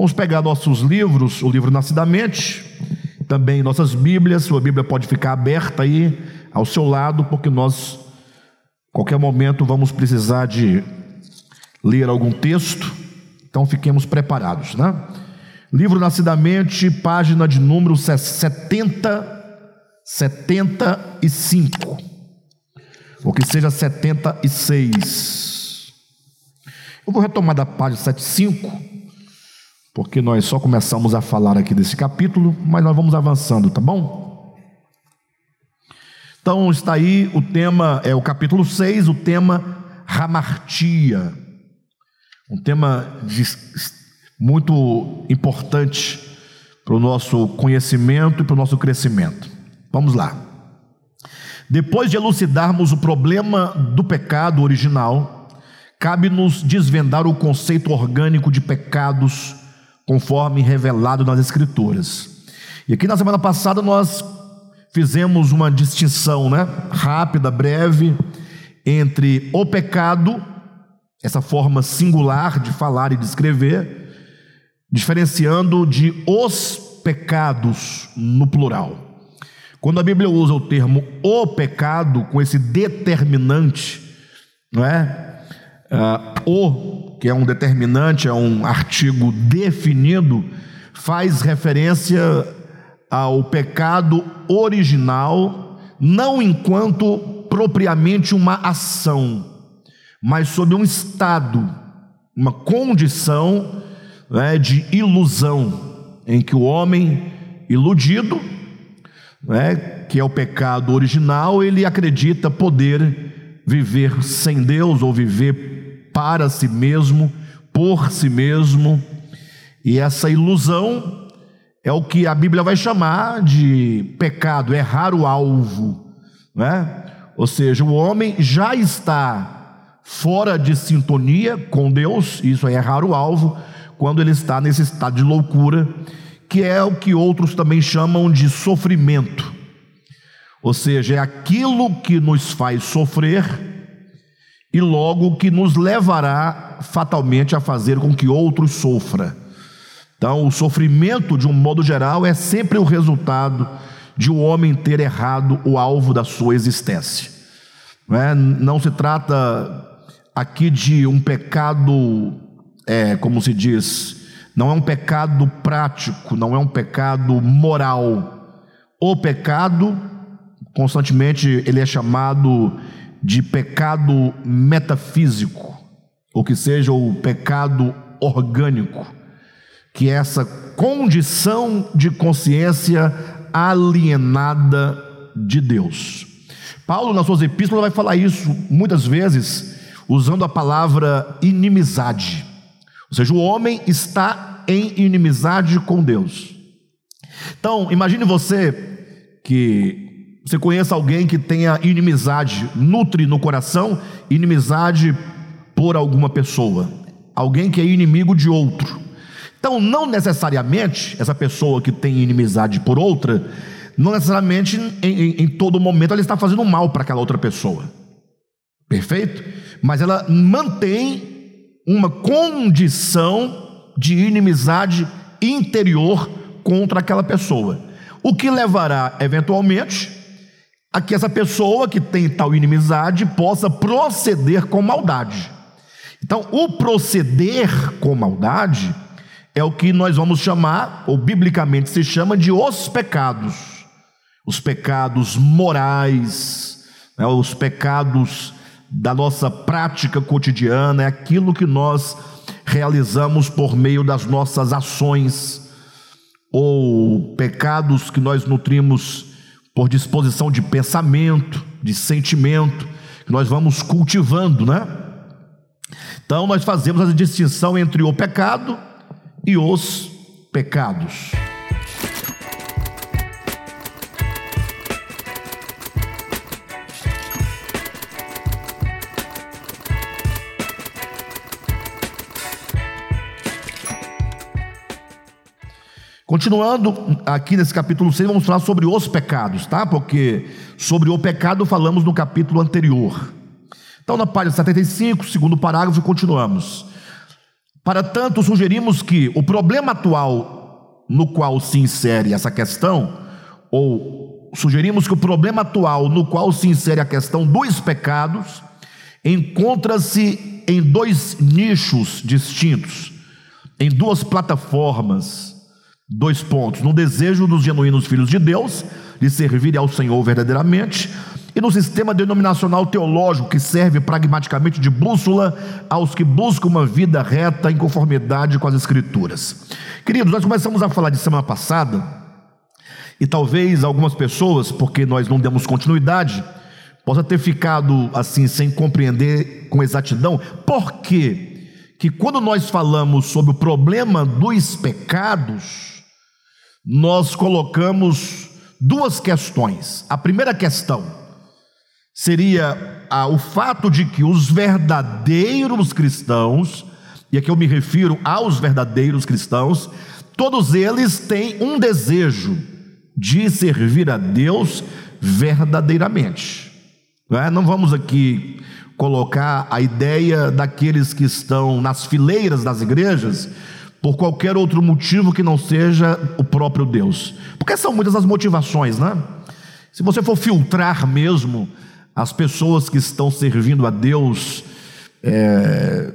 Vamos pegar nossos livros, o livro Nascidamente, também nossas Bíblias. Sua Bíblia pode ficar aberta aí ao seu lado, porque nós, qualquer momento, vamos precisar de ler algum texto. Então fiquemos preparados, né? Livro Nascidamente, página de número 70, 75. Ou que seja 76. Eu vou retomar da página 75 porque nós só começamos a falar aqui desse capítulo, mas nós vamos avançando, tá bom? Então está aí o tema, é o capítulo 6, o tema Ramartia. Um tema de, muito importante para o nosso conhecimento e para o nosso crescimento. Vamos lá. Depois de elucidarmos o problema do pecado original, cabe-nos desvendar o conceito orgânico de pecados conforme revelado nas Escrituras. E aqui na semana passada nós fizemos uma distinção, né, rápida, breve, entre o pecado, essa forma singular de falar e de escrever, diferenciando de os pecados no plural. Quando a Bíblia usa o termo o pecado com esse determinante, não é? Uh, o que é um determinante, é um artigo definido, faz referência ao pecado original, não enquanto propriamente uma ação, mas sob um estado, uma condição né, de ilusão, em que o homem iludido, né, que é o pecado original, ele acredita poder viver sem Deus ou viver para si mesmo, por si mesmo, e essa ilusão é o que a Bíblia vai chamar de pecado, errar o alvo, né? Ou seja, o homem já está fora de sintonia com Deus, isso é errar o alvo, quando ele está nesse estado de loucura, que é o que outros também chamam de sofrimento. Ou seja, é aquilo que nos faz sofrer e logo que nos levará fatalmente a fazer com que outros sofra. Então, o sofrimento, de um modo geral, é sempre o resultado de o um homem ter errado o alvo da sua existência. Não, é? não se trata aqui de um pecado, é, como se diz, não é um pecado prático, não é um pecado moral. O pecado, constantemente, ele é chamado de pecado metafísico, ou que seja o pecado orgânico, que é essa condição de consciência alienada de Deus. Paulo, nas suas epístolas, vai falar isso muitas vezes usando a palavra inimizade. Ou seja, o homem está em inimizade com Deus. Então, imagine você que você conheça alguém que tenha inimizade, nutre no coração inimizade por alguma pessoa, alguém que é inimigo de outro. Então, não necessariamente essa pessoa que tem inimizade por outra, não necessariamente em, em, em todo momento ela está fazendo mal para aquela outra pessoa. Perfeito? Mas ela mantém uma condição de inimizade interior contra aquela pessoa. O que levará, eventualmente, a que essa pessoa que tem tal inimizade possa proceder com maldade. Então, o proceder com maldade é o que nós vamos chamar, ou biblicamente se chama, de os pecados. Os pecados morais, né, os pecados da nossa prática cotidiana, é aquilo que nós realizamos por meio das nossas ações, ou pecados que nós nutrimos por disposição de pensamento, de sentimento, que nós vamos cultivando, né? Então nós fazemos a distinção entre o pecado e os pecados. Continuando aqui nesse capítulo 6, vamos falar sobre os pecados, tá? Porque sobre o pecado falamos no capítulo anterior. Então, na página 75, segundo parágrafo, continuamos. Para tanto, sugerimos que o problema atual no qual se insere essa questão, ou sugerimos que o problema atual no qual se insere a questão dos pecados, encontra-se em dois nichos distintos, em duas plataformas, dois pontos: no desejo dos genuínos filhos de Deus de servir ao Senhor verdadeiramente e no sistema denominacional teológico que serve pragmaticamente de bússola aos que buscam uma vida reta em conformidade com as Escrituras. Queridos, nós começamos a falar de semana passada, e talvez algumas pessoas, porque nós não demos continuidade, possa ter ficado assim sem compreender com exatidão. Por quê? Que quando nós falamos sobre o problema dos pecados, nós colocamos duas questões. A primeira questão seria ah, o fato de que os verdadeiros cristãos, e aqui eu me refiro aos verdadeiros cristãos, todos eles têm um desejo de servir a Deus verdadeiramente. Não, é? Não vamos aqui colocar a ideia daqueles que estão nas fileiras das igrejas por qualquer outro motivo que não seja o próprio Deus. Porque são muitas as motivações, né? Se você for filtrar mesmo as pessoas que estão servindo a Deus é,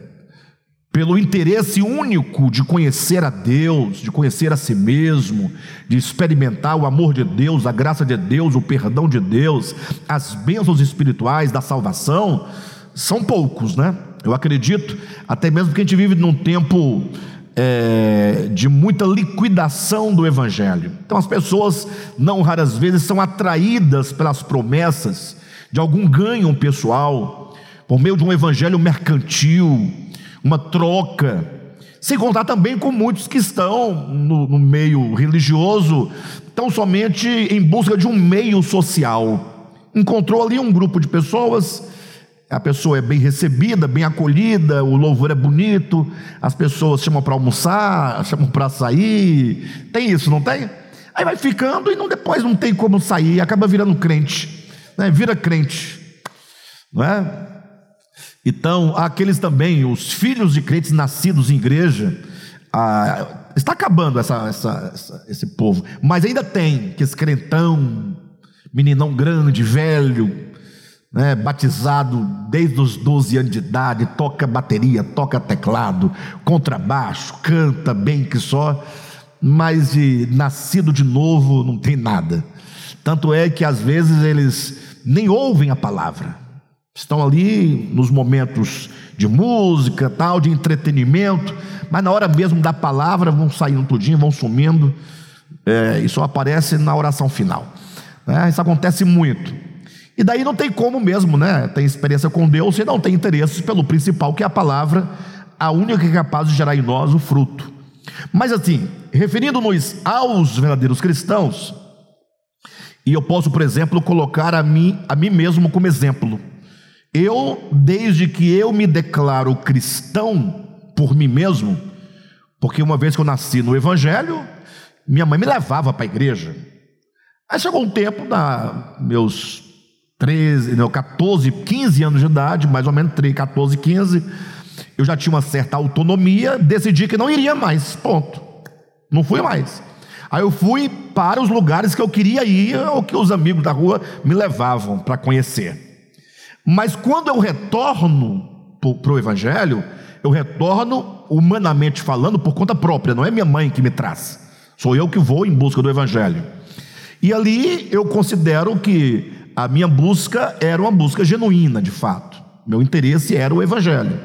pelo interesse único de conhecer a Deus, de conhecer a si mesmo, de experimentar o amor de Deus, a graça de Deus, o perdão de Deus, as bênçãos espirituais da salvação, são poucos, né? Eu acredito, até mesmo que a gente vive num tempo é, de muita liquidação do Evangelho. Então, as pessoas, não raras vezes, são atraídas pelas promessas de algum ganho pessoal, por meio de um Evangelho mercantil, uma troca. Sem contar também com muitos que estão no, no meio religioso, tão somente em busca de um meio social. Encontrou ali um grupo de pessoas a pessoa é bem recebida, bem acolhida, o louvor é bonito, as pessoas chamam para almoçar, chamam para sair. Tem isso, não tem? Aí vai ficando e não, depois não tem como sair, acaba virando crente, né? vira crente, não é? Então, aqueles também, os filhos de crentes nascidos em igreja, ah, está acabando essa, essa, essa, esse povo, mas ainda tem que esse crentão, meninão grande, velho, né, batizado desde os 12 anos de idade, toca bateria, toca teclado, contrabaixo, canta bem que só, mas de nascido de novo não tem nada. Tanto é que às vezes eles nem ouvem a palavra. Estão ali nos momentos de música, tal, de entretenimento, mas na hora mesmo da palavra vão saindo tudinho, vão sumindo, é, e só aparece na oração final. É, isso acontece muito. E daí não tem como mesmo, né? Tem experiência com Deus e não tem interesse pelo principal, que é a palavra, a única que é capaz de gerar em nós o fruto. Mas assim, referindo-nos aos verdadeiros cristãos, e eu posso, por exemplo, colocar a mim, a mim mesmo como exemplo. Eu, desde que eu me declaro cristão por mim mesmo, porque uma vez que eu nasci no Evangelho, minha mãe me levava para a igreja. Aí chegou um tempo, na meus 13, não, 14, 15 anos de idade, mais ou menos 13, 14, 15, eu já tinha uma certa autonomia, decidi que não iria mais, ponto. Não fui mais. Aí eu fui para os lugares que eu queria ir, ou que os amigos da rua me levavam para conhecer. Mas quando eu retorno para o Evangelho, eu retorno, humanamente falando, por conta própria, não é minha mãe que me traz, sou eu que vou em busca do Evangelho. E ali eu considero que a minha busca era uma busca genuína, de fato. Meu interesse era o Evangelho.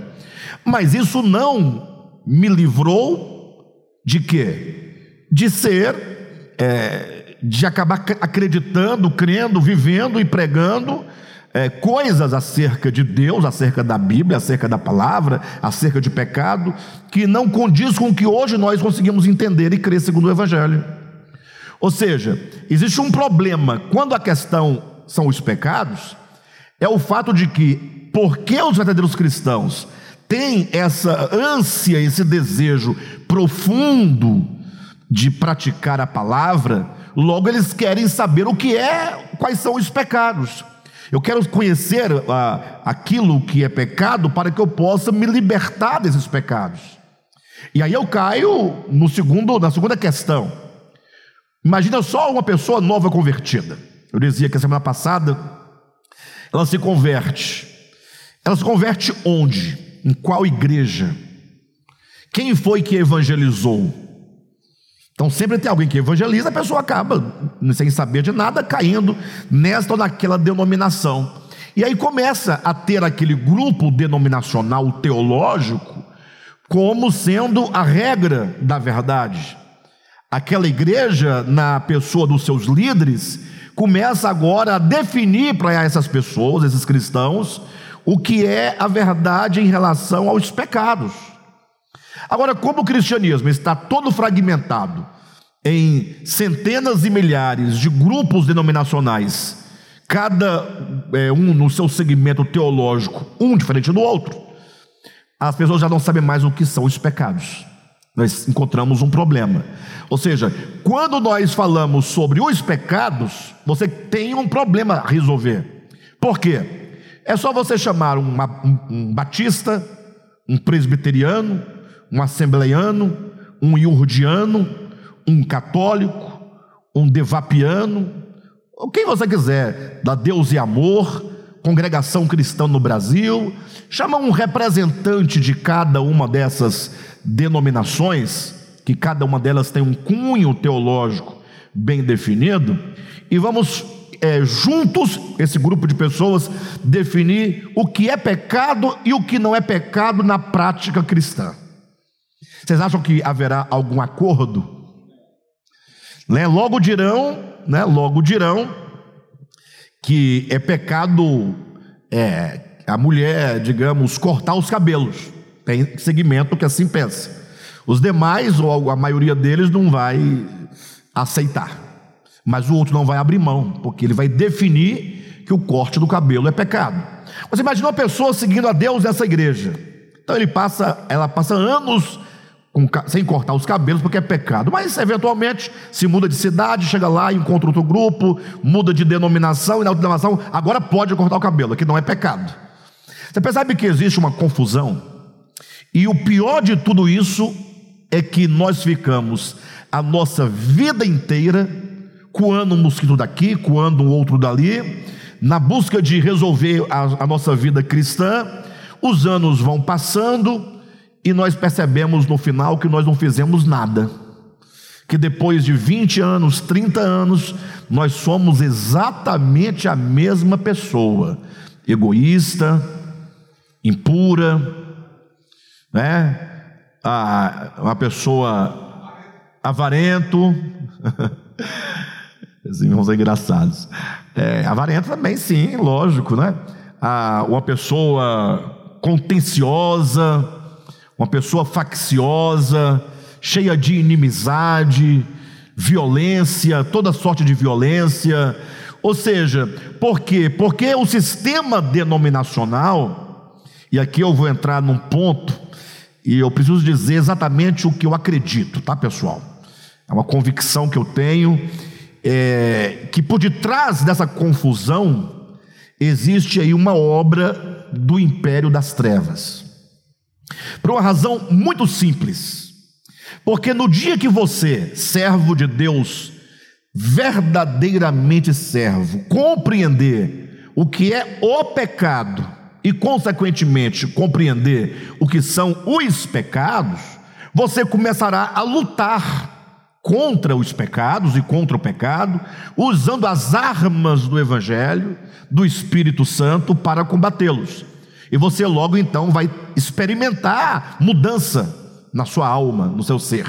Mas isso não me livrou de quê? De ser, é, de acabar acreditando, crendo, vivendo e pregando é, coisas acerca de Deus, acerca da Bíblia, acerca da palavra, acerca de pecado, que não condiz com o que hoje nós conseguimos entender e crer segundo o Evangelho. Ou seja, existe um problema quando a questão são os pecados, é o fato de que, porque os verdadeiros cristãos têm essa ânsia, esse desejo profundo de praticar a palavra, logo eles querem saber o que é, quais são os pecados. Eu quero conhecer ah, aquilo que é pecado para que eu possa me libertar desses pecados. E aí eu caio no segundo, na segunda questão. Imagina só uma pessoa nova convertida. Eu dizia que a semana passada ela se converte. Ela se converte onde? Em qual igreja? Quem foi que evangelizou? Então sempre tem alguém que evangeliza, a pessoa acaba, sem saber de nada, caindo nesta ou naquela denominação. E aí começa a ter aquele grupo denominacional teológico como sendo a regra da verdade. Aquela igreja, na pessoa dos seus líderes, começa agora a definir para essas pessoas, esses cristãos, o que é a verdade em relação aos pecados. Agora, como o cristianismo está todo fragmentado em centenas e milhares de grupos denominacionais, cada é, um no seu segmento teológico, um diferente do outro, as pessoas já não sabem mais o que são os pecados. Nós encontramos um problema. Ou seja, quando nós falamos sobre os pecados, você tem um problema a resolver. Por quê? É só você chamar um, um batista, um presbiteriano, um assembleiano, um iurdiano, um católico, um devapiano, quem você quiser, da Deus e Amor, congregação cristã no Brasil, chama um representante de cada uma dessas denominações, que cada uma delas tem um cunho teológico bem definido, e vamos é, juntos, esse grupo de pessoas, definir o que é pecado e o que não é pecado na prática cristã. Vocês acham que haverá algum acordo? Né? Logo dirão, né? Logo dirão que é pecado é, a mulher, digamos, cortar os cabelos. Tem segmento que assim pensa. Os demais, ou a maioria deles, não vai aceitar. Mas o outro não vai abrir mão, porque ele vai definir que o corte do cabelo é pecado. Você imagina uma pessoa seguindo a Deus nessa igreja. Então ele passa, ela passa anos com, sem cortar os cabelos, porque é pecado. Mas eventualmente se muda de cidade, chega lá, encontra outro grupo, muda de denominação, e na denominação agora pode cortar o cabelo, que não é pecado. Você percebe que existe uma confusão? E o pior de tudo isso é que nós ficamos a nossa vida inteira coando um mosquito daqui, coando um outro dali, na busca de resolver a, a nossa vida cristã. Os anos vão passando, e nós percebemos no final que nós não fizemos nada. Que depois de 20 anos, 30 anos, nós somos exatamente a mesma pessoa, egoísta, impura, né? Ah, uma pessoa avarento. Esses irmãos são engraçados. É, avarento também, sim, lógico, né? Ah, uma pessoa contenciosa, uma pessoa facciosa, cheia de inimizade, violência, toda sorte de violência. Ou seja, por quê? Porque o sistema denominacional, e aqui eu vou entrar num ponto, e eu preciso dizer exatamente o que eu acredito, tá, pessoal? É uma convicção que eu tenho, é, que por detrás dessa confusão existe aí uma obra do império das trevas. Por uma razão muito simples. Porque no dia que você, servo de Deus, verdadeiramente servo, compreender o que é o pecado e, consequentemente, compreender o que são os pecados, você começará a lutar contra os pecados e contra o pecado, usando as armas do Evangelho, do Espírito Santo para combatê-los. E você logo então vai experimentar mudança na sua alma, no seu ser.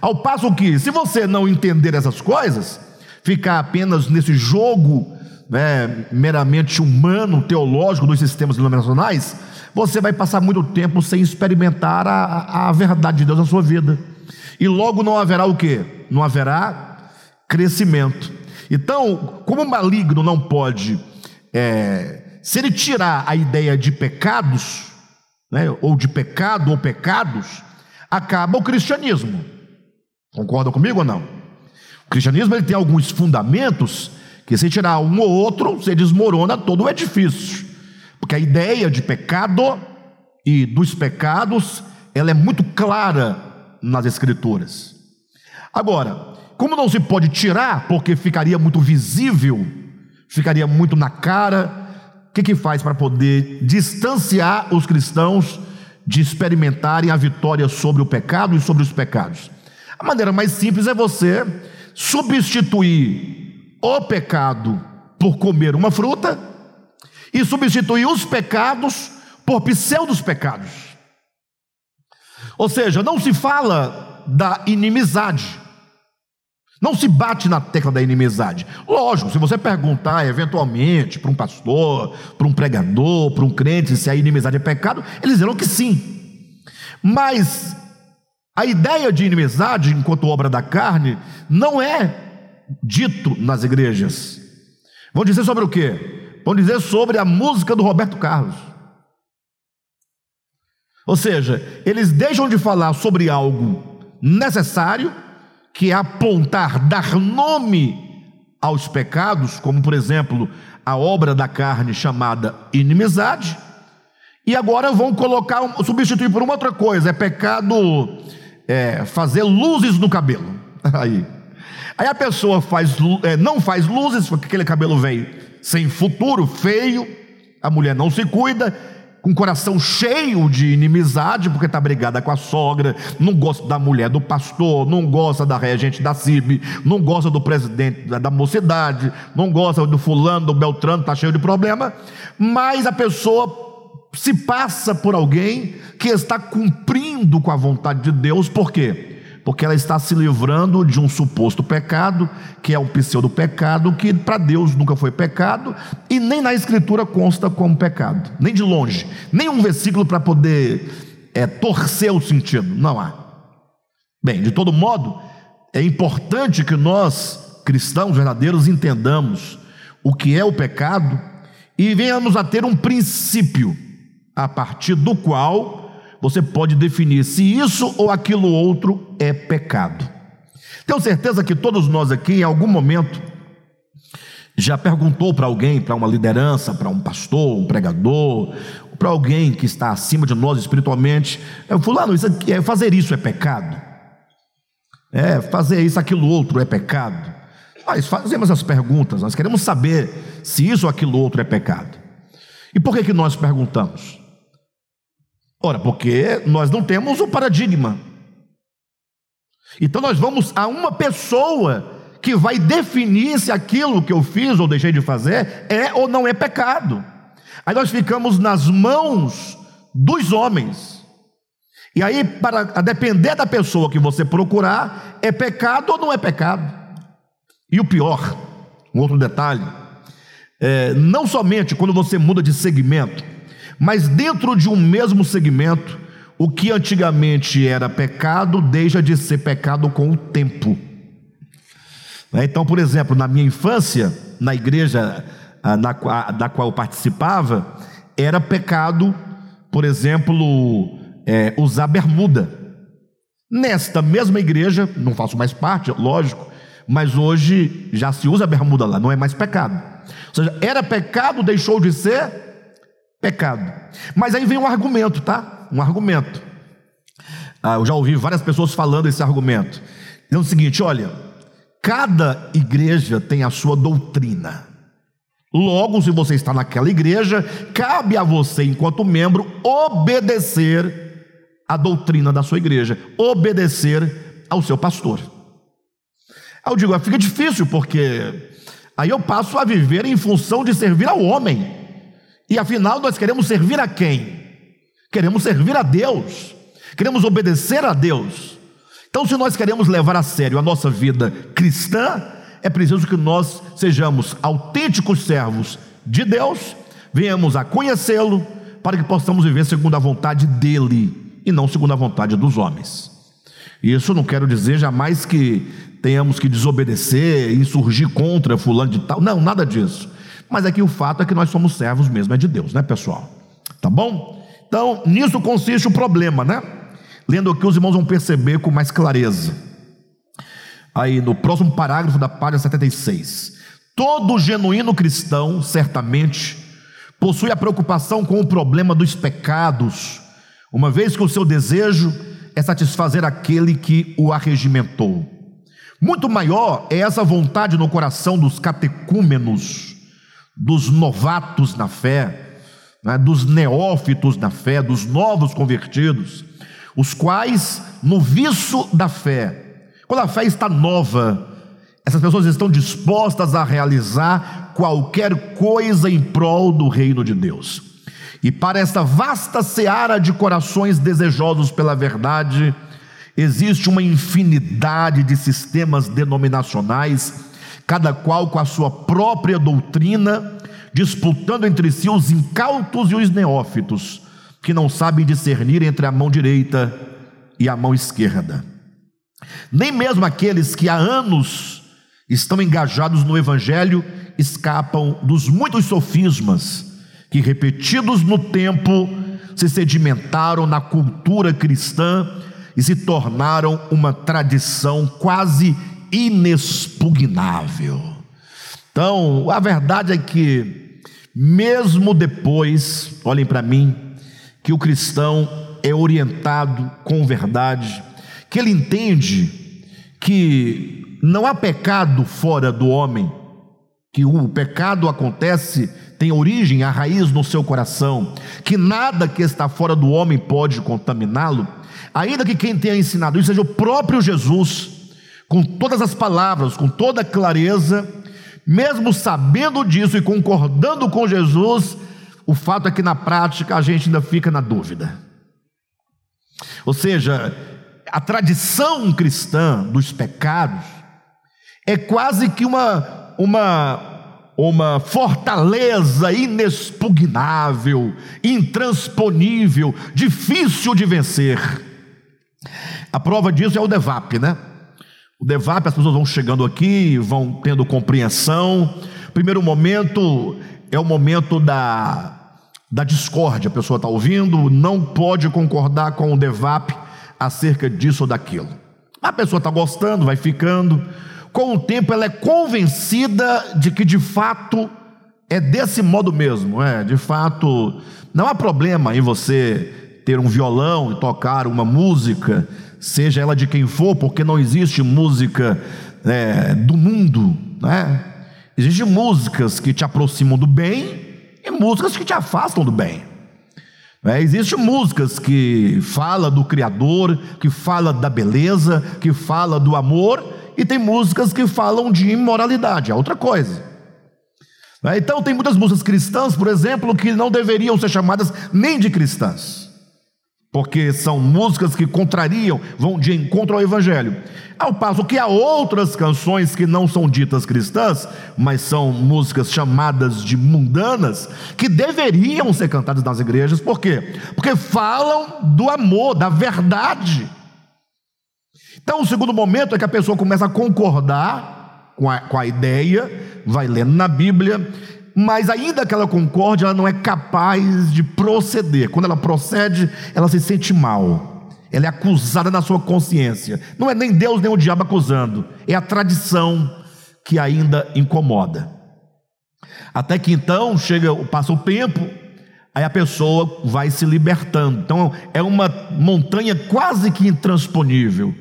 Ao passo que, se você não entender essas coisas, ficar apenas nesse jogo né, meramente humano, teológico dos sistemas denominacionais, você vai passar muito tempo sem experimentar a, a verdade de Deus na sua vida. E logo não haverá o que? Não haverá crescimento. Então, como o maligno não pode é, se ele tirar a ideia de pecados, né, ou de pecado ou pecados, acaba o cristianismo. Concordam comigo ou não? O cristianismo ele tem alguns fundamentos que se tirar um ou outro, você desmorona todo o edifício. Porque a ideia de pecado e dos pecados ela é muito clara nas Escrituras. Agora, como não se pode tirar, porque ficaria muito visível, ficaria muito na cara, o que, que faz para poder distanciar os cristãos de experimentarem a vitória sobre o pecado e sobre os pecados? A maneira mais simples é você substituir o pecado por comer uma fruta e substituir os pecados por pseudos pecados. Ou seja, não se fala da inimizade. Não se bate na tecla da inimizade. Lógico, se você perguntar eventualmente para um pastor, para um pregador, para um crente se a inimizade é pecado, eles dirão que sim. Mas a ideia de inimizade, enquanto obra da carne, não é dito nas igrejas. Vão dizer sobre o quê? Vão dizer sobre a música do Roberto Carlos. Ou seja, eles deixam de falar sobre algo necessário que é apontar, dar nome aos pecados, como por exemplo a obra da carne chamada inimizade, e agora vão colocar, substituir por uma outra coisa, é pecado é, fazer luzes no cabelo. Aí, aí a pessoa faz, é, não faz luzes, porque aquele cabelo vem sem futuro, feio, a mulher não se cuida, com o coração cheio de inimizade, porque está brigada com a sogra, não gosta da mulher do pastor, não gosta da regente da CIB, não gosta do presidente da mocidade, não gosta do fulano, do Beltrano, está cheio de problema, mas a pessoa se passa por alguém que está cumprindo com a vontade de Deus, por quê? Porque ela está se livrando de um suposto pecado, que é um pseudo-pecado, que para Deus nunca foi pecado, e nem na Escritura consta como pecado, nem de longe, nem um versículo para poder é, torcer o sentido, não há. Bem, de todo modo, é importante que nós, cristãos verdadeiros, entendamos o que é o pecado e venhamos a ter um princípio a partir do qual você pode definir se isso ou aquilo outro é pecado. Tenho certeza que todos nós aqui, em algum momento, já perguntou para alguém, para uma liderança, para um pastor, um pregador, para alguém que está acima de nós espiritualmente, é, fulano, isso aqui, é, fazer isso é pecado? É, fazer isso, aquilo outro é pecado? Nós fazemos as perguntas, nós queremos saber se isso ou aquilo outro é pecado. E por que, que nós perguntamos? Ora, porque nós não temos o paradigma. Então nós vamos a uma pessoa que vai definir se aquilo que eu fiz ou deixei de fazer é ou não é pecado. Aí nós ficamos nas mãos dos homens. E aí, para a depender da pessoa que você procurar, é pecado ou não é pecado. E o pior, um outro detalhe, é, não somente quando você muda de segmento, mas dentro de um mesmo segmento, o que antigamente era pecado deixa de ser pecado com o tempo. Né? Então, por exemplo, na minha infância, na igreja ah, da qual eu participava, era pecado, por exemplo, é, usar bermuda. Nesta mesma igreja, não faço mais parte, lógico, mas hoje já se usa bermuda lá, não é mais pecado. Ou seja, era pecado, deixou de ser pecado. Mas aí vem um argumento, tá? Um argumento. Ah, eu já ouvi várias pessoas falando esse argumento. Dizendo o seguinte: olha, cada igreja tem a sua doutrina. Logo, se você está naquela igreja, cabe a você, enquanto membro, obedecer a doutrina da sua igreja, obedecer ao seu pastor. Aí eu digo, fica difícil, porque aí eu passo a viver em função de servir ao homem. E afinal, nós queremos servir a quem? Queremos servir a Deus, queremos obedecer a Deus. Então, se nós queremos levar a sério a nossa vida cristã, é preciso que nós sejamos autênticos servos de Deus, venhamos a conhecê-lo, para que possamos viver segundo a vontade dele e não segundo a vontade dos homens. Isso não quero dizer jamais que tenhamos que desobedecer, insurgir contra fulano de tal, não, nada disso. Mas aqui o fato é que nós somos servos mesmo, é de Deus, né, pessoal? Tá bom? Então, nisso consiste o problema, né? Lendo aqui, os irmãos vão perceber com mais clareza. Aí, no próximo parágrafo da página 76. Todo genuíno cristão, certamente, possui a preocupação com o problema dos pecados, uma vez que o seu desejo é satisfazer aquele que o arregimentou. Muito maior é essa vontade no coração dos catecúmenos, dos novatos na fé, né, dos neófitos na fé, dos novos convertidos, os quais, no viço da fé, quando a fé está nova, essas pessoas estão dispostas a realizar qualquer coisa em prol do reino de Deus. E para esta vasta seara de corações desejosos pela verdade, existe uma infinidade de sistemas denominacionais, cada qual com a sua própria doutrina, disputando entre si os incautos e os neófitos, que não sabem discernir entre a mão direita e a mão esquerda. Nem mesmo aqueles que há anos estão engajados no Evangelho escapam dos muitos sofismas que, repetidos no tempo, se sedimentaram na cultura cristã e se tornaram uma tradição quase inexpugnável. Então, a verdade é que, mesmo depois, olhem para mim, que o cristão é orientado com verdade, que ele entende que não há pecado fora do homem, que o pecado acontece tem origem, a raiz no seu coração, que nada que está fora do homem pode contaminá-lo, ainda que quem tenha ensinado isso seja o próprio Jesus, com todas as palavras, com toda clareza, mesmo sabendo disso e concordando com Jesus, o fato é que na prática a gente ainda fica na dúvida. Ou seja, a tradição cristã dos pecados é quase que uma, uma uma fortaleza inexpugnável, intransponível, difícil de vencer. A prova disso é o DEVAP, né? O DEVAP, as pessoas vão chegando aqui, vão tendo compreensão. Primeiro momento é o momento da, da discórdia. A pessoa está ouvindo, não pode concordar com o DEVAP acerca disso ou daquilo. A pessoa está gostando, vai ficando com o tempo ela é convencida de que de fato é desse modo mesmo, é, de fato, não há problema em você ter um violão e tocar uma música, seja ela de quem for, porque não existe música é, do mundo, né? Existem músicas que te aproximam do bem e músicas que te afastam do bem. É, Existem músicas que fala do Criador, que fala da beleza, que fala do amor, e tem músicas que falam de imoralidade, é outra coisa. Né? Então, tem muitas músicas cristãs, por exemplo, que não deveriam ser chamadas nem de cristãs, porque são músicas que contrariam, vão de encontro ao Evangelho. Ao passo que há outras canções que não são ditas cristãs, mas são músicas chamadas de mundanas, que deveriam ser cantadas nas igrejas, por quê? Porque falam do amor, da verdade. Então, o segundo momento é que a pessoa começa a concordar com a, com a ideia, vai lendo na Bíblia, mas ainda que ela concorde, ela não é capaz de proceder. Quando ela procede, ela se sente mal. Ela é acusada na sua consciência. Não é nem Deus nem o diabo acusando, é a tradição que ainda incomoda. Até que então chega, passa o tempo, aí a pessoa vai se libertando. Então é uma montanha quase que intransponível.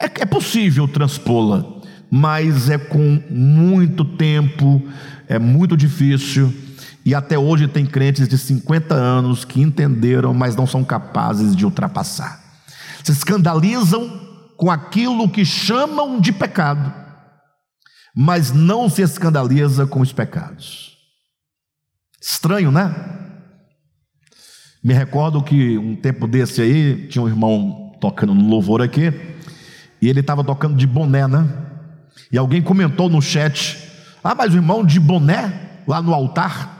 É, é possível transpô-la, mas é com muito tempo, é muito difícil. E até hoje tem crentes de 50 anos que entenderam, mas não são capazes de ultrapassar. Se escandalizam com aquilo que chamam de pecado, mas não se escandaliza com os pecados. Estranho, né? Me recordo que um tempo desse aí, tinha um irmão tocando no louvor aqui, e ele estava tocando de boné, né? E alguém comentou no chat: Ah, mas o irmão de boné lá no altar.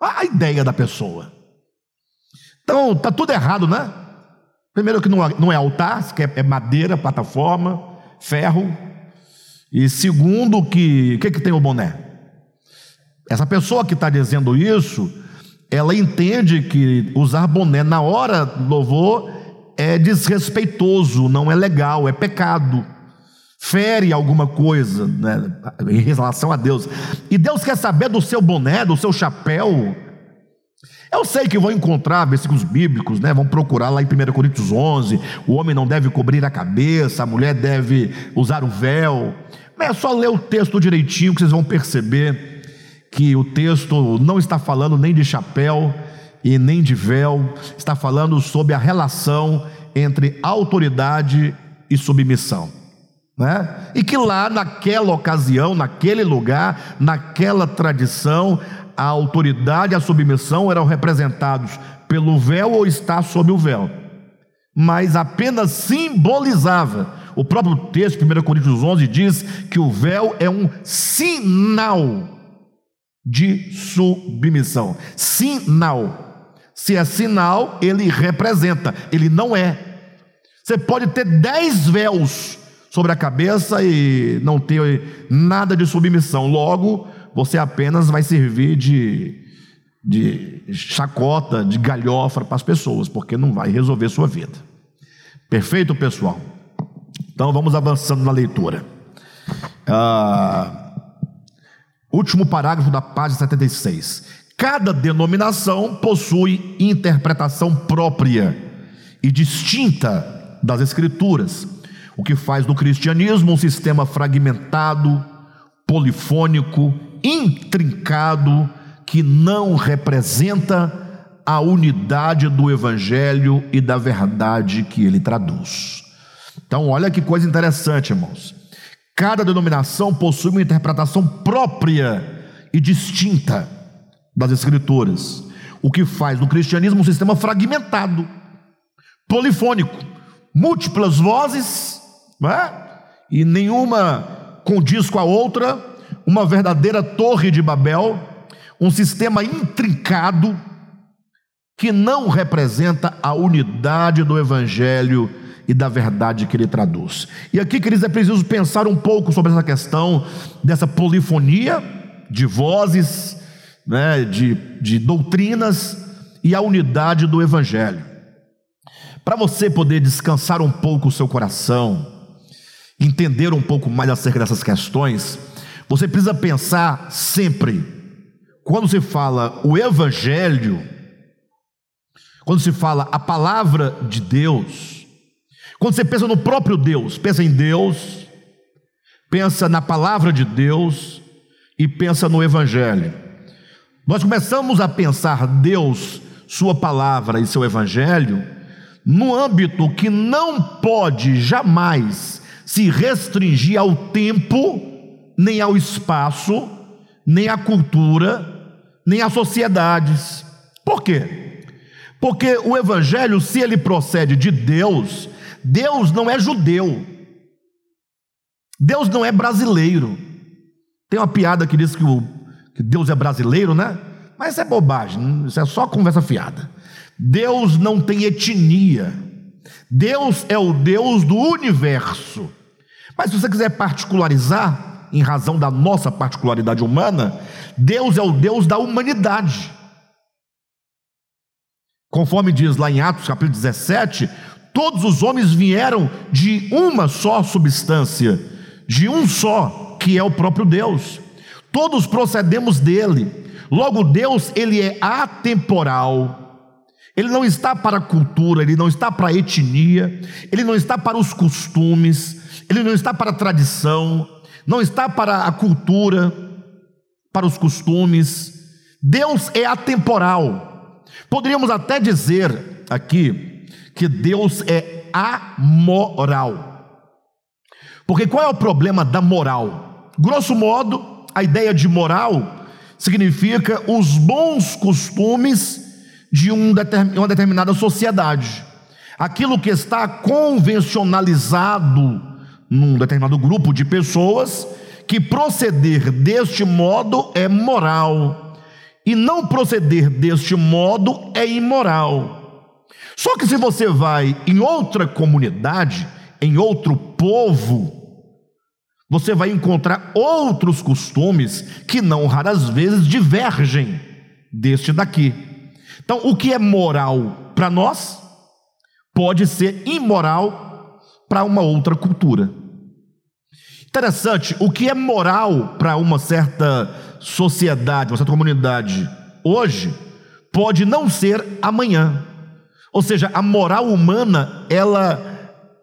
a ideia da pessoa. Então, tá tudo errado, né? Primeiro que não é altar, que é madeira, plataforma, ferro. E segundo que, o que, que tem o boné? Essa pessoa que está dizendo isso, ela entende que usar boné na hora do louvor é desrespeitoso, não é legal, é pecado, fere alguma coisa né, em relação a Deus. E Deus quer saber do seu boné, do seu chapéu. Eu sei que vão encontrar versículos bíblicos, né? Vão procurar lá em 1 Coríntios 11: o homem não deve cobrir a cabeça, a mulher deve usar o véu. Mas é só ler o texto direitinho que vocês vão perceber que o texto não está falando nem de chapéu e nem de véu, está falando sobre a relação entre autoridade e submissão. Né? E que lá naquela ocasião, naquele lugar, naquela tradição, a autoridade e a submissão eram representados pelo véu ou está sob o véu, mas apenas simbolizava. O próprio texto, 1 Coríntios 11, diz que o véu é um sinal de submissão. Sinal. Se é sinal, ele representa, ele não é. Você pode ter dez véus sobre a cabeça e não ter nada de submissão. Logo, você apenas vai servir de, de chacota, de galhofa para as pessoas, porque não vai resolver sua vida. Perfeito, pessoal? Então vamos avançando na leitura. Ah, último parágrafo da página 76. Cada denominação possui interpretação própria e distinta das Escrituras, o que faz do cristianismo um sistema fragmentado, polifônico intrincado que não representa a unidade do Evangelho e da verdade que ele traduz. Então, olha que coisa interessante, irmãos. Cada denominação possui uma interpretação própria e distinta das Escrituras, o que faz do cristianismo um sistema fragmentado, polifônico, múltiplas vozes, é? e nenhuma condiz com a outra, uma verdadeira torre de Babel, um sistema intrincado que não representa a unidade do Evangelho e da verdade que ele traduz. E aqui, queridos, é preciso pensar um pouco sobre essa questão dessa polifonia de vozes, né, de, de doutrinas e a unidade do Evangelho. Para você poder descansar um pouco o seu coração, entender um pouco mais acerca dessas questões, você precisa pensar sempre, quando se fala o Evangelho, quando se fala a palavra de Deus, quando você pensa no próprio Deus, pensa em Deus, pensa na palavra de Deus e pensa no Evangelho. Nós começamos a pensar Deus, Sua palavra e seu Evangelho, no âmbito que não pode jamais se restringir ao tempo nem ao espaço, nem à cultura, nem às sociedades. Por quê? Porque o evangelho, se ele procede de Deus, Deus não é judeu. Deus não é brasileiro. Tem uma piada que diz que, o, que Deus é brasileiro, né? Mas isso é bobagem, isso é só conversa fiada. Deus não tem etnia. Deus é o Deus do universo. Mas se você quiser particularizar, em razão da nossa particularidade humana, Deus é o Deus da humanidade. Conforme diz lá em Atos capítulo 17, todos os homens vieram de uma só substância, de um só, que é o próprio Deus. Todos procedemos dele. Logo Deus, ele é atemporal. Ele não está para a cultura, ele não está para a etnia, ele não está para os costumes, ele não está para a tradição, não está para a cultura, para os costumes. Deus é atemporal. Poderíamos até dizer aqui que Deus é amoral. Porque qual é o problema da moral? Grosso modo, a ideia de moral significa os bons costumes de um uma determinada sociedade. Aquilo que está convencionalizado num determinado grupo de pessoas que proceder deste modo é moral e não proceder deste modo é imoral. Só que se você vai em outra comunidade, em outro povo, você vai encontrar outros costumes que não raras vezes divergem deste daqui. Então, o que é moral para nós pode ser imoral para uma outra cultura. Interessante, o que é moral para uma certa sociedade, uma certa comunidade hoje, pode não ser amanhã. Ou seja, a moral humana, ela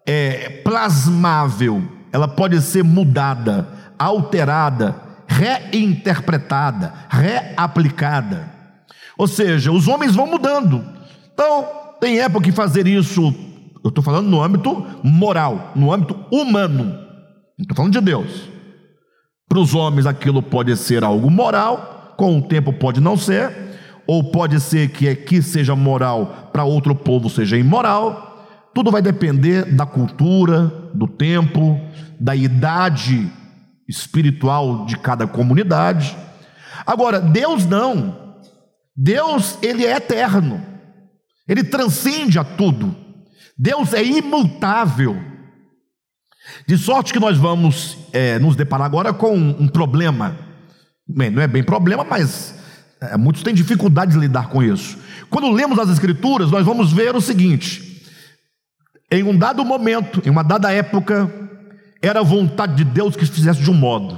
é plasmável, ela pode ser mudada, alterada, reinterpretada, reaplicada. Ou seja, os homens vão mudando. Então, tem época que fazer isso, eu estou falando no âmbito moral, no âmbito humano, estou falando de Deus. Para os homens aquilo pode ser algo moral, com o tempo pode não ser, ou pode ser que aqui seja moral, para outro povo seja imoral. Tudo vai depender da cultura, do tempo, da idade espiritual de cada comunidade. Agora, Deus não. Deus, ele é eterno. Ele transcende a tudo. Deus é imutável. De sorte que nós vamos é, nos deparar agora com um problema. Bem, não é bem problema, mas é, muitos têm dificuldade de lidar com isso. Quando lemos as Escrituras, nós vamos ver o seguinte: em um dado momento, em uma dada época, era a vontade de Deus que se fizesse de um modo.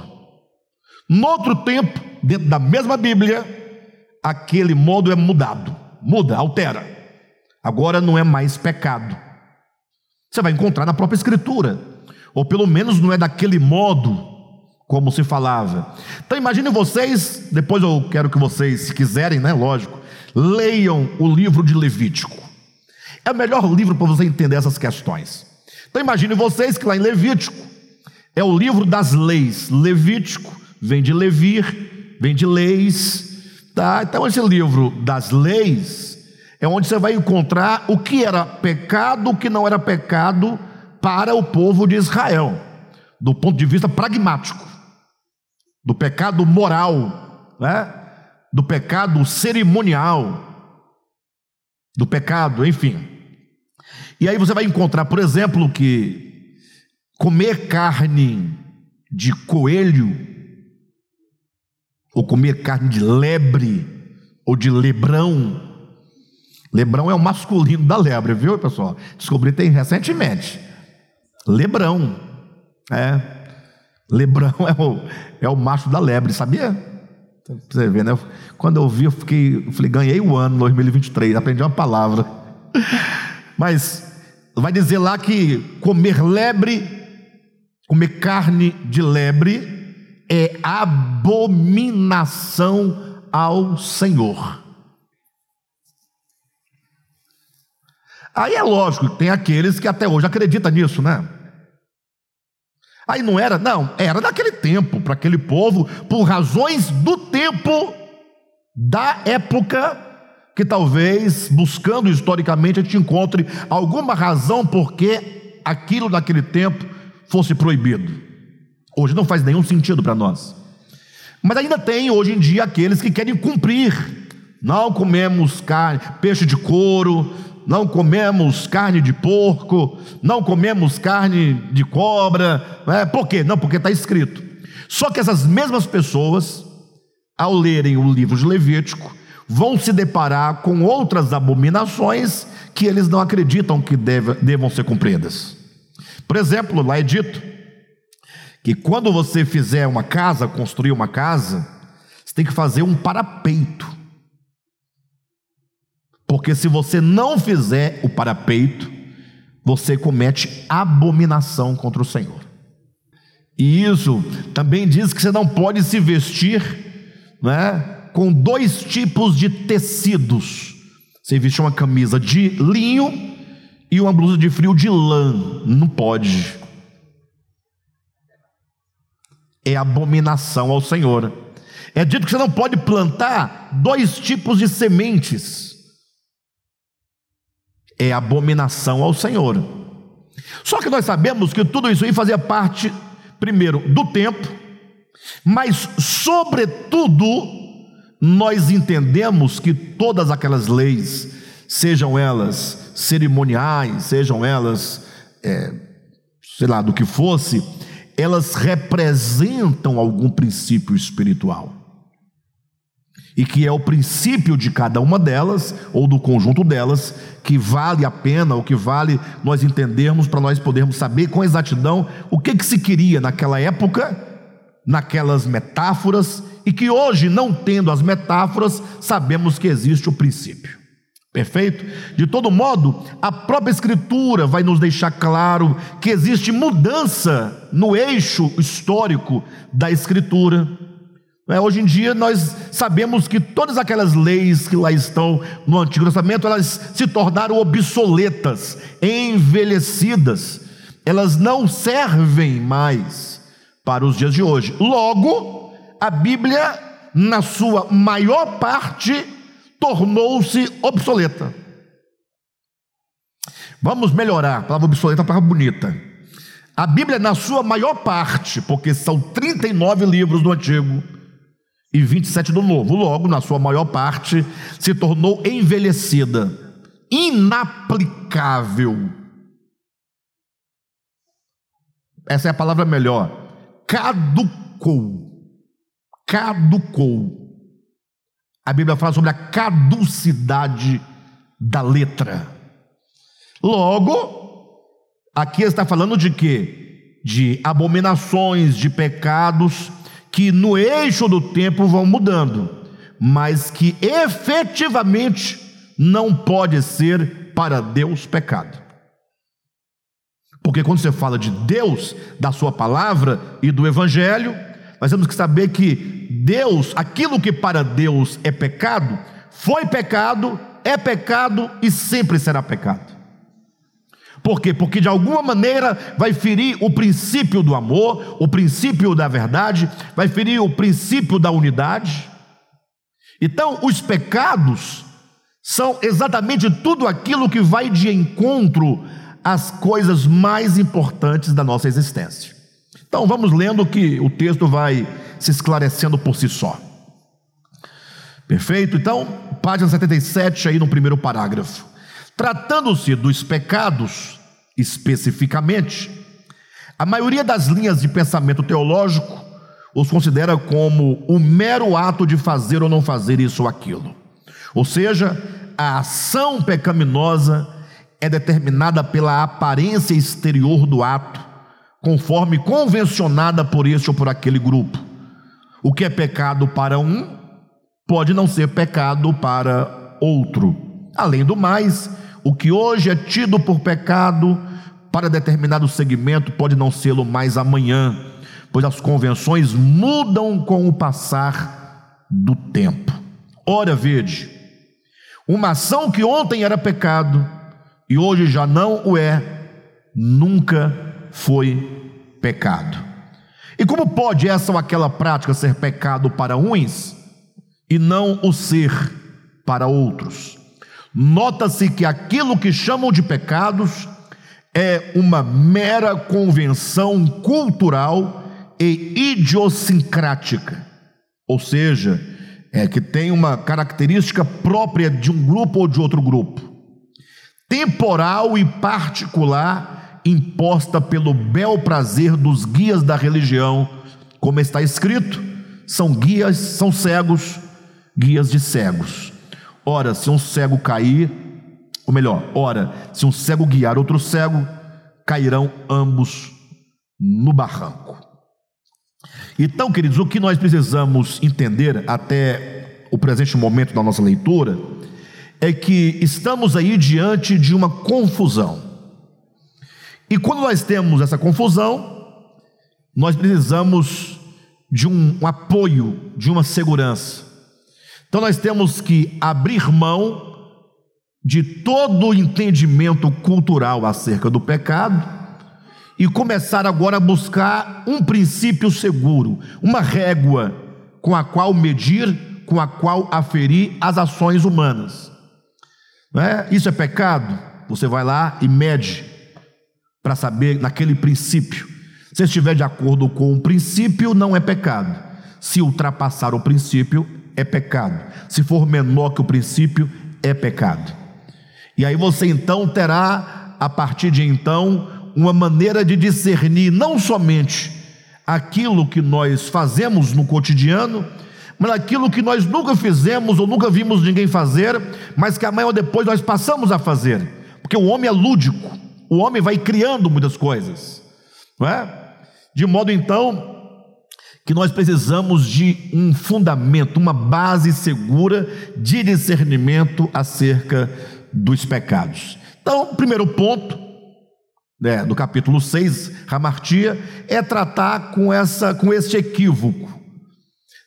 No outro tempo, dentro da mesma Bíblia, aquele modo é mudado, muda, altera. Agora não é mais pecado. Você vai encontrar na própria Escritura, ou pelo menos não é daquele modo como se falava. Então imagine vocês, depois eu quero que vocês, se quiserem, né, lógico, leiam o livro de Levítico. É o melhor livro para você entender essas questões. Então imagine vocês que lá em Levítico é o livro das leis. Levítico vem de Levir, vem de leis, tá? Então esse livro das leis é onde você vai encontrar o que era pecado, o que não era pecado para o povo de Israel, do ponto de vista pragmático, do pecado moral, né? do pecado cerimonial, do pecado, enfim. E aí você vai encontrar, por exemplo, que comer carne de coelho, ou comer carne de lebre, ou de lebrão, Lebrão é o masculino da lebre, viu, pessoal? Descobri tem recentemente. Lebrão. É. Lebrão é o, é o macho da lebre, sabia? Você ver, né? Quando eu vi, eu fiquei, eu falei, ganhei o ano 2023, aprendi uma palavra. Mas vai dizer lá que comer lebre, comer carne de lebre, é abominação ao Senhor. Aí é lógico, tem aqueles que até hoje acreditam nisso, né? Aí não era, não, era daquele tempo, para aquele povo, por razões do tempo, da época, que talvez, buscando historicamente, a gente encontre alguma razão porque aquilo daquele tempo fosse proibido. Hoje não faz nenhum sentido para nós. Mas ainda tem hoje em dia aqueles que querem cumprir. Não comemos carne, peixe de couro, não comemos carne de porco, não comemos carne de cobra. É, por quê? Não, porque está escrito. Só que essas mesmas pessoas, ao lerem o livro de Levítico, vão se deparar com outras abominações que eles não acreditam que deve, devam ser cumpridas. Por exemplo, lá é dito que quando você fizer uma casa, construir uma casa, você tem que fazer um parapeito. Porque se você não fizer o parapeito, você comete abominação contra o Senhor. E isso também diz que você não pode se vestir né, com dois tipos de tecidos. Você veste uma camisa de linho e uma blusa de frio de lã. Não pode. É abominação ao Senhor. É dito que você não pode plantar dois tipos de sementes é abominação ao Senhor. Só que nós sabemos que tudo isso aí fazia parte, primeiro, do tempo, mas, sobretudo, nós entendemos que todas aquelas leis, sejam elas cerimoniais, sejam elas, é, sei lá, do que fosse, elas representam algum princípio espiritual e que é o princípio de cada uma delas, ou do conjunto delas, que vale a pena, ou que vale nós entendermos para nós podermos saber com exatidão o que, que se queria naquela época, naquelas metáforas e que hoje, não tendo as metáforas, sabemos que existe o princípio. Perfeito? De todo modo, a própria Escritura vai nos deixar claro que existe mudança no eixo histórico da Escritura. É, hoje em dia nós sabemos que todas aquelas leis que lá estão no Antigo Testamento, elas se tornaram obsoletas, envelhecidas, elas não servem mais para os dias de hoje. Logo, a Bíblia, na sua maior parte, tornou-se obsoleta. Vamos melhorar, a palavra obsoleta é palavra bonita. A Bíblia, na sua maior parte, porque são 39 livros do Antigo e 27 do Novo, logo, na sua maior parte, se tornou envelhecida, inaplicável. Essa é a palavra melhor. Caducou. Caducou. A Bíblia fala sobre a caducidade da letra. Logo, aqui está falando de quê? De abominações, de pecados que no eixo do tempo vão mudando, mas que efetivamente não pode ser para Deus pecado. Porque quando você fala de Deus, da sua palavra e do evangelho, nós temos que saber que Deus, aquilo que para Deus é pecado, foi pecado, é pecado e sempre será pecado. Por quê? Porque de alguma maneira vai ferir o princípio do amor, o princípio da verdade, vai ferir o princípio da unidade. Então, os pecados são exatamente tudo aquilo que vai de encontro às coisas mais importantes da nossa existência. Então, vamos lendo que o texto vai se esclarecendo por si só. Perfeito? Então, página 77, aí no primeiro parágrafo. Tratando-se dos pecados, especificamente, a maioria das linhas de pensamento teológico os considera como o mero ato de fazer ou não fazer isso ou aquilo. Ou seja, a ação pecaminosa é determinada pela aparência exterior do ato, conforme convencionada por este ou por aquele grupo. O que é pecado para um pode não ser pecado para outro. Além do mais, o que hoje é tido por pecado para determinado segmento pode não sê-lo mais amanhã, pois as convenções mudam com o passar do tempo. Ora, vede, uma ação que ontem era pecado e hoje já não o é, nunca foi pecado. E como pode essa ou aquela prática ser pecado para uns e não o ser para outros? Nota-se que aquilo que chamam de pecados é uma mera convenção cultural e idiosincrática, ou seja, é que tem uma característica própria de um grupo ou de outro grupo, temporal e particular imposta pelo bel prazer dos guias da religião, como está escrito, são guias, são cegos, guias de cegos. Ora, se um cego cair, ou melhor, ora, se um cego guiar outro cego, cairão ambos no barranco. Então, queridos, o que nós precisamos entender até o presente momento da nossa leitura é que estamos aí diante de uma confusão. E quando nós temos essa confusão, nós precisamos de um, apoio, de uma segurança. Então nós temos que abrir mão de todo o entendimento cultural acerca do pecado e começar agora a buscar um princípio seguro, uma régua com a qual medir, com a qual aferir as ações humanas. É? Isso é pecado? Você vai lá e mede para saber naquele princípio. Se estiver de acordo com o princípio, não é pecado. Se ultrapassar o princípio, é pecado. Se for menor que o princípio, é pecado. E aí você então terá, a partir de então, uma maneira de discernir não somente aquilo que nós fazemos no cotidiano, mas aquilo que nós nunca fizemos ou nunca vimos ninguém fazer, mas que amanhã ou depois nós passamos a fazer. Porque o homem é lúdico. O homem vai criando muitas coisas, não é? De modo então que nós precisamos de um fundamento, uma base segura de discernimento acerca dos pecados. Então, primeiro ponto né, do capítulo 6, Ramartia, é tratar com, essa, com este equívoco.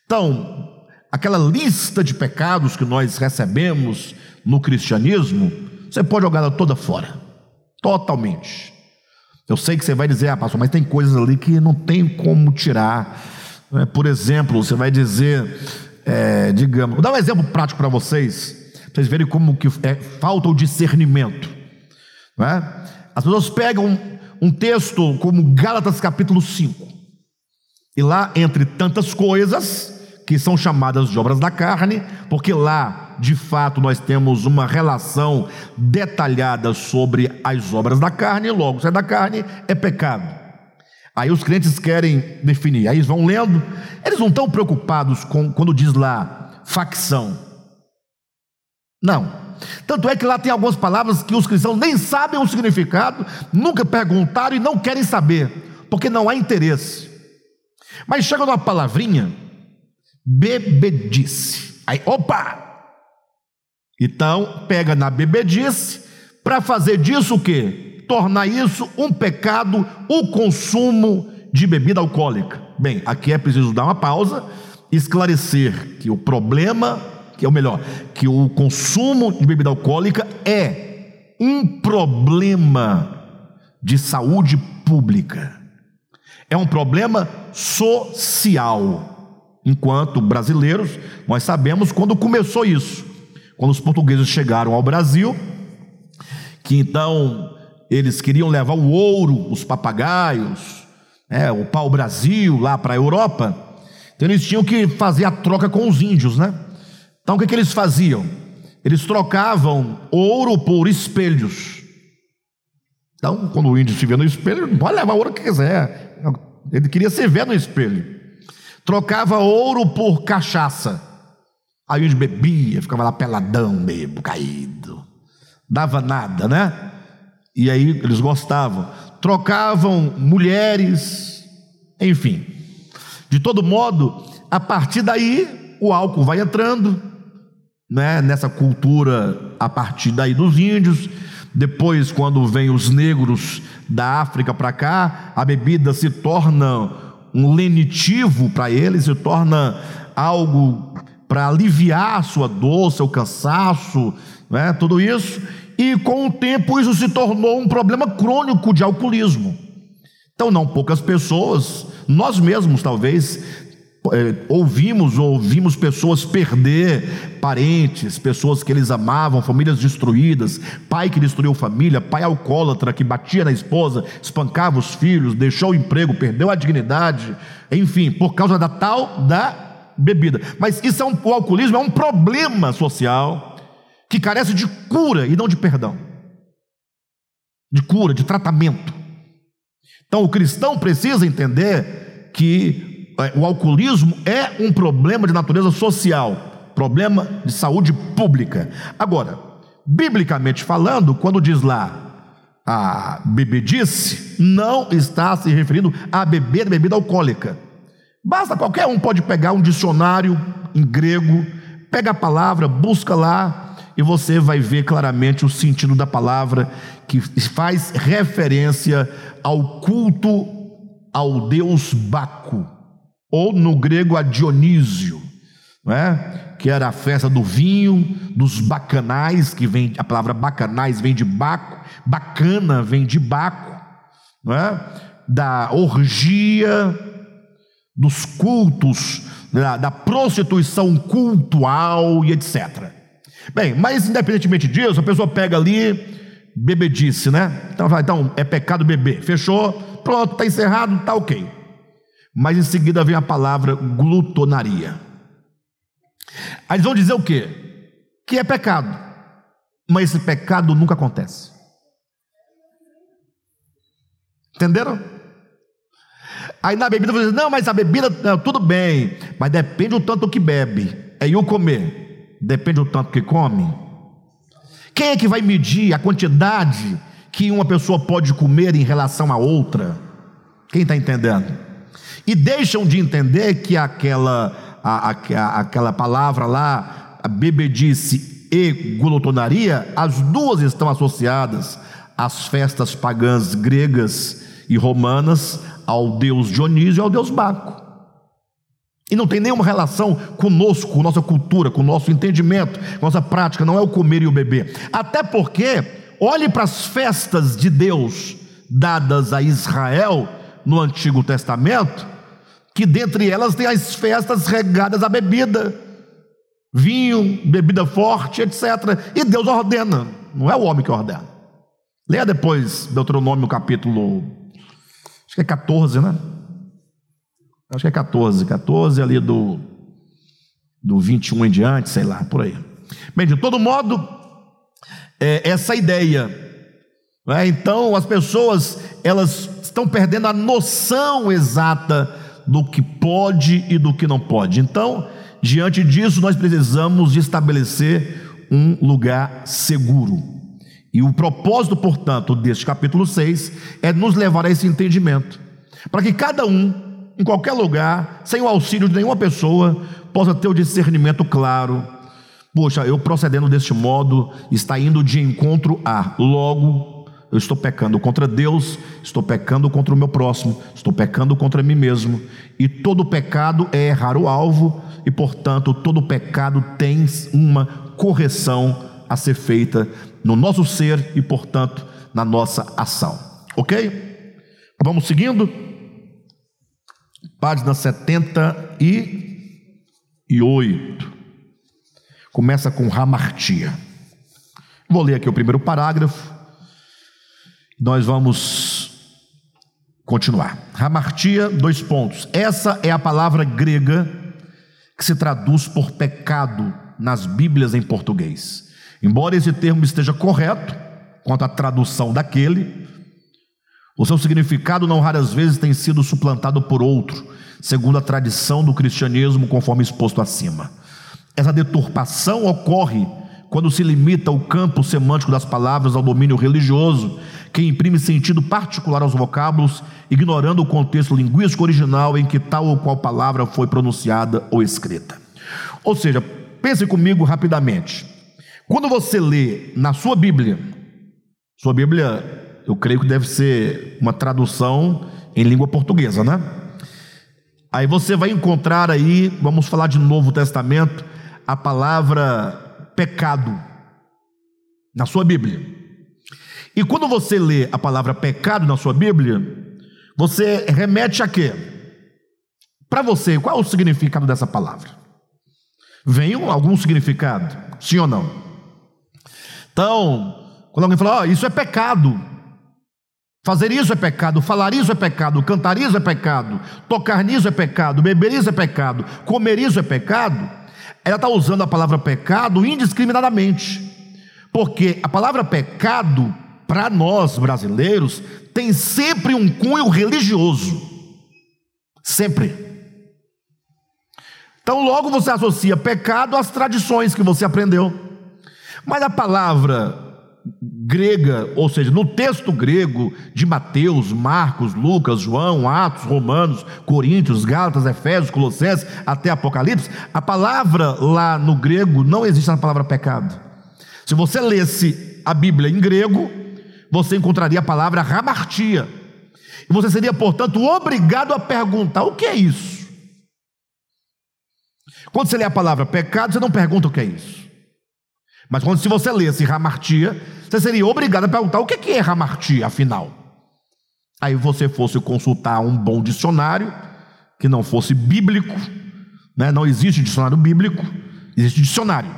Então, aquela lista de pecados que nós recebemos no cristianismo, você pode jogar ela toda fora, totalmente. Eu sei que você vai dizer, ah, pastor, mas tem coisas ali que não tem como tirar. Né? Por exemplo, você vai dizer, é, digamos, vou dar um exemplo prático para vocês, para vocês verem como que é, falta o discernimento. Né? As pessoas pegam um texto como Gálatas capítulo 5, e lá, entre tantas coisas, que são chamadas de obras da carne, porque lá, de fato, nós temos uma relação detalhada sobre as obras da carne, logo, se é da carne, é pecado. Aí os crentes querem definir, aí eles vão lendo, eles não estão preocupados com quando diz lá facção. Não. Tanto é que lá tem algumas palavras que os cristãos nem sabem o significado, nunca perguntaram e não querem saber, porque não há interesse. Mas chega uma palavrinha, bebedice. Aí, opa! Então, pega na bebedice, para fazer disso o quê? Tornar isso um pecado, o consumo de bebida alcoólica. Bem, aqui é preciso dar uma pausa, esclarecer que o problema que é o melhor, que o consumo de bebida alcoólica é um problema de saúde pública. É um problema social. Enquanto brasileiros, nós sabemos quando começou isso. Quando os portugueses chegaram ao Brasil, que então eles queriam levar o ouro, os papagaios, é, o pau-brasil lá para a Europa, então eles tinham que fazer a troca com os índios, né? Então o que, que eles faziam? Eles trocavam ouro por espelhos. Então, quando o índio se vê no espelho, pode levar ouro que quiser. Ele queria se ver no espelho. Trocava ouro por cachaça. Aí o índio bebia, ficava lá peladão, meio caído. Dava nada, né? E aí eles gostavam. Trocavam mulheres, enfim. De todo modo, a partir daí, o álcool vai entrando, né, nessa cultura a partir daí dos índios. Depois, quando vem os negros da África para cá, a bebida se torna um lenitivo para eles, se torna algo para aliviar a sua dor, seu cansaço, né, tudo isso. E com o tempo isso se tornou um problema crônico de alcoolismo. Então, não poucas pessoas, nós mesmos talvez, é, ouvimos ouvimos pessoas perder parentes, pessoas que eles amavam, famílias destruídas, pai que destruiu família, pai alcoólatra que batia na esposa, espancava os filhos, deixou o emprego, perdeu a dignidade, enfim, por causa da tal da bebida. Mas isso é um, o alcoolismo é um problema social que carece de cura e não de perdão, de cura, de tratamento. Então o cristão precisa entender que é, o alcoolismo é um problema de natureza social, problema de saúde pública. Agora, biblicamente falando, quando diz lá a bebedice, não está se referindo a beber bebida alcoólica. Basta qualquer um pode pegar um dicionário em grego, pega a palavra, busca lá e você vai ver claramente o sentido da palavra que faz referência ao culto ao deus Baco ou no grego a Dionísio, é? que era a festa do vinho, dos bacanais, que vem, a palavra bacanais vem de baco, bacana vem de baco, é? da orgia, dos cultos, da, da prostituição cultual e etc. Bem, mas independentemente disso, a pessoa pega ali, bebedice, né? Então, então é pecado beber, fechou, pronto, está encerrado, está ok. Mas em seguida vem a palavra glutonaria. Aí eles vão dizer o quê? Que é pecado. Mas esse pecado nunca acontece. Entenderam? Aí na bebida você diz, não, mas a bebida, não, tudo bem, mas depende do tanto que bebe. É e o comer? Depende do tanto que come. Quem é que vai medir a quantidade que uma pessoa pode comer em relação a outra? Quem está entendendo? E deixam de entender que aquela, a, a, aquela palavra lá, a bebedice e glutonaria, as duas estão associadas às festas pagãs gregas e romanas, ao deus Dionísio e ao deus Baco. E não tem nenhuma relação conosco, com nossa cultura, com nosso entendimento, com nossa prática, não é o comer e o beber. Até porque, olhe para as festas de Deus dadas a Israel no Antigo Testamento, que dentre elas tem as festas regadas à bebida, vinho, bebida forte, etc. E Deus ordena, não é o homem que ordena. Leia depois Deuteronômio capítulo, acho que é 14, né? Acho que é 14, 14 ali do, do 21 em diante, sei lá, por aí. Bem, de todo modo, é, essa ideia. Né? Então, as pessoas, elas estão perdendo a noção exata do que pode e do que não pode. Então, diante disso, nós precisamos estabelecer um lugar seguro. E o propósito, portanto, deste capítulo 6 é nos levar a esse entendimento, para que cada um em qualquer lugar, sem o auxílio de nenhuma pessoa, possa ter o discernimento claro. Poxa, eu procedendo deste modo, está indo de encontro a, logo, eu estou pecando contra Deus, estou pecando contra o meu próximo, estou pecando contra mim mesmo, e todo pecado é errar o alvo, e portanto, todo pecado tem uma correção a ser feita no nosso ser e, portanto, na nossa ação. Ok? Vamos seguindo? Página 78. Começa com Ramartia. Vou ler aqui o primeiro parágrafo. Nós vamos continuar. Ramartia, dois pontos. Essa é a palavra grega que se traduz por pecado nas Bíblias em português. Embora esse termo esteja correto quanto à tradução daquele, o seu significado não raras vezes tem sido suplantado por outro, segundo a tradição do cristianismo, conforme exposto acima. Essa deturpação ocorre quando se limita o campo semântico das palavras ao domínio religioso, que imprime sentido particular aos vocábulos, ignorando o contexto linguístico original em que tal ou qual palavra foi pronunciada ou escrita. Ou seja, pense comigo rapidamente. Quando você lê na sua Bíblia, sua Bíblia eu creio que deve ser uma tradução em língua portuguesa, né? Aí você vai encontrar aí, vamos falar de Novo Testamento, a palavra pecado na sua Bíblia. E quando você lê a palavra pecado na sua Bíblia, você remete a quê? Para você, qual é o significado dessa palavra? Vem algum significado? Sim ou não? Então, quando alguém fala, oh, isso é pecado, Fazer isso é pecado, falar isso é pecado, cantar isso é pecado, tocar nisso é pecado, beber isso é pecado, comer isso é pecado. Ela está usando a palavra pecado indiscriminadamente, porque a palavra pecado, para nós brasileiros, tem sempre um cunho religioso. Sempre. Então, logo você associa pecado às tradições que você aprendeu. Mas a palavra grega, ou seja, no texto grego de Mateus, Marcos, Lucas, João, Atos, Romanos, Coríntios, Gálatas, Efésios, Colossenses, até Apocalipse, a palavra lá no grego não existe a palavra pecado. Se você lesse a Bíblia em grego, você encontraria a palavra ramartia. E você seria, portanto, obrigado a perguntar: o que é isso? Quando você lê a palavra pecado, você não pergunta o que é isso. Mas quando se você lesse Ramartia, você seria obrigado a perguntar o que é Ramartia, afinal. Aí você fosse consultar um bom dicionário, que não fosse bíblico, né? não existe dicionário bíblico, existe dicionário.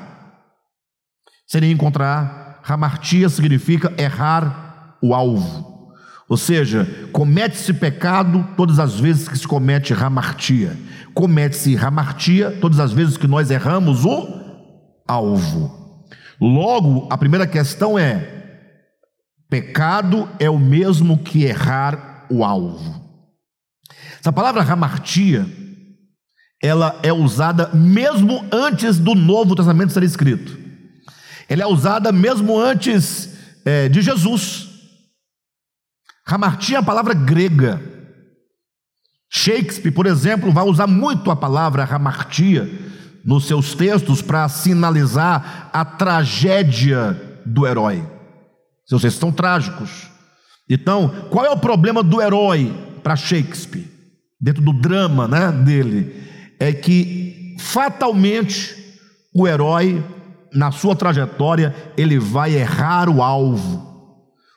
Seria encontrar Ramartia significa errar o alvo. Ou seja, comete-se pecado todas as vezes que se comete ramartia. Comete-se ramartia todas as vezes que nós erramos o alvo. Logo, a primeira questão é: pecado é o mesmo que errar o alvo. Essa palavra ramartia, ela é usada mesmo antes do Novo Testamento ser escrito. Ela é usada mesmo antes é, de Jesus. Ramartia é a palavra grega. Shakespeare, por exemplo, vai usar muito a palavra hamartia nos seus textos para sinalizar a tragédia do herói. Seus textos são trágicos. Então, qual é o problema do herói para Shakespeare? Dentro do drama né, dele, é que fatalmente o herói, na sua trajetória, ele vai errar o alvo.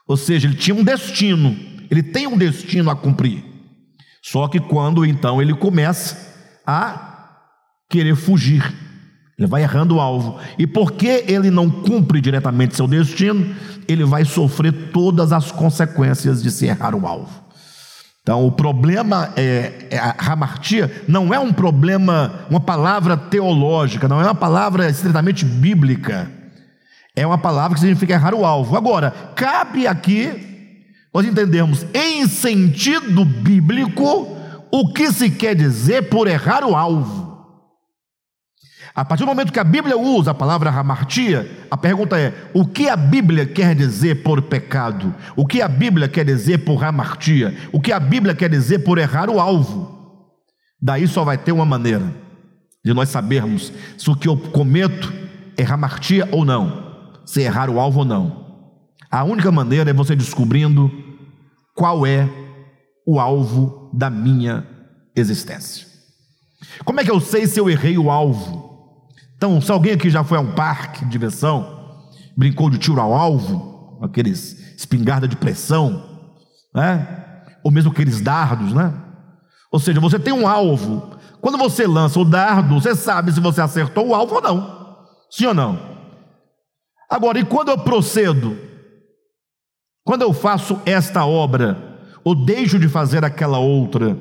Ou seja, ele tinha um destino, ele tem um destino a cumprir. Só que quando então ele começa a querer fugir. Ele vai errando o alvo. E porque ele não cumpre diretamente seu destino, ele vai sofrer todas as consequências de se errar o alvo. Então, o problema é, é a hamartia não é um problema, uma palavra teológica, não é uma palavra estritamente bíblica. É uma palavra que significa errar o alvo. Agora, cabe aqui nós entendermos em sentido bíblico o que se quer dizer por errar o alvo. A partir do momento que a Bíblia usa a palavra hamartia, a pergunta é: o que a Bíblia quer dizer por pecado? O que a Bíblia quer dizer por hamartia? O que a Bíblia quer dizer por errar o alvo? Daí só vai ter uma maneira de nós sabermos se o que eu cometo é hamartia ou não, se errar o alvo ou não. A única maneira é você descobrindo qual é o alvo da minha existência. Como é que eu sei se eu errei o alvo? Então, se alguém aqui já foi a um parque de diversão, brincou de tiro ao alvo, aqueles espingarda de pressão, né? Ou mesmo aqueles dardos, né? Ou seja, você tem um alvo. Quando você lança o dardo, você sabe se você acertou o alvo ou não. Sim ou não? Agora, e quando eu procedo? Quando eu faço esta obra, ou deixo de fazer aquela outra,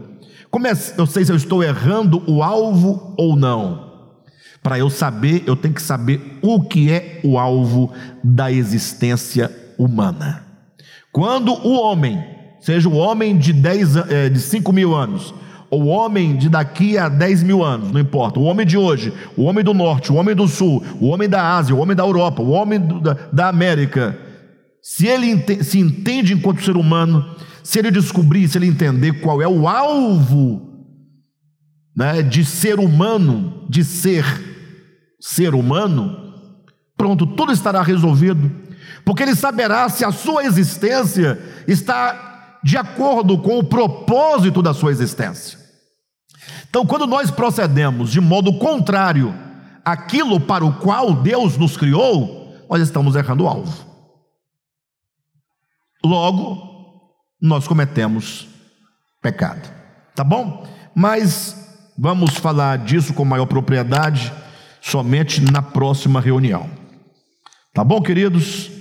como é, eu sei se eu estou errando o alvo ou não? Para eu saber, eu tenho que saber o que é o alvo da existência humana. Quando o homem, seja o homem de, 10, eh, de 5 mil anos, ou o homem de daqui a 10 mil anos, não importa, o homem de hoje, o homem do norte, o homem do sul, o homem da Ásia, o homem da Europa, o homem do, da, da América, se ele se entende enquanto ser humano, se ele descobrir, se ele entender qual é o alvo né, de ser humano, de ser ser humano, pronto, tudo estará resolvido, porque ele saberá se a sua existência está de acordo com o propósito da sua existência. Então, quando nós procedemos de modo contrário àquilo para o qual Deus nos criou, nós estamos errando o alvo. Logo, nós cometemos pecado. Tá bom? Mas vamos falar disso com maior propriedade somente na próxima reunião. Tá bom, queridos?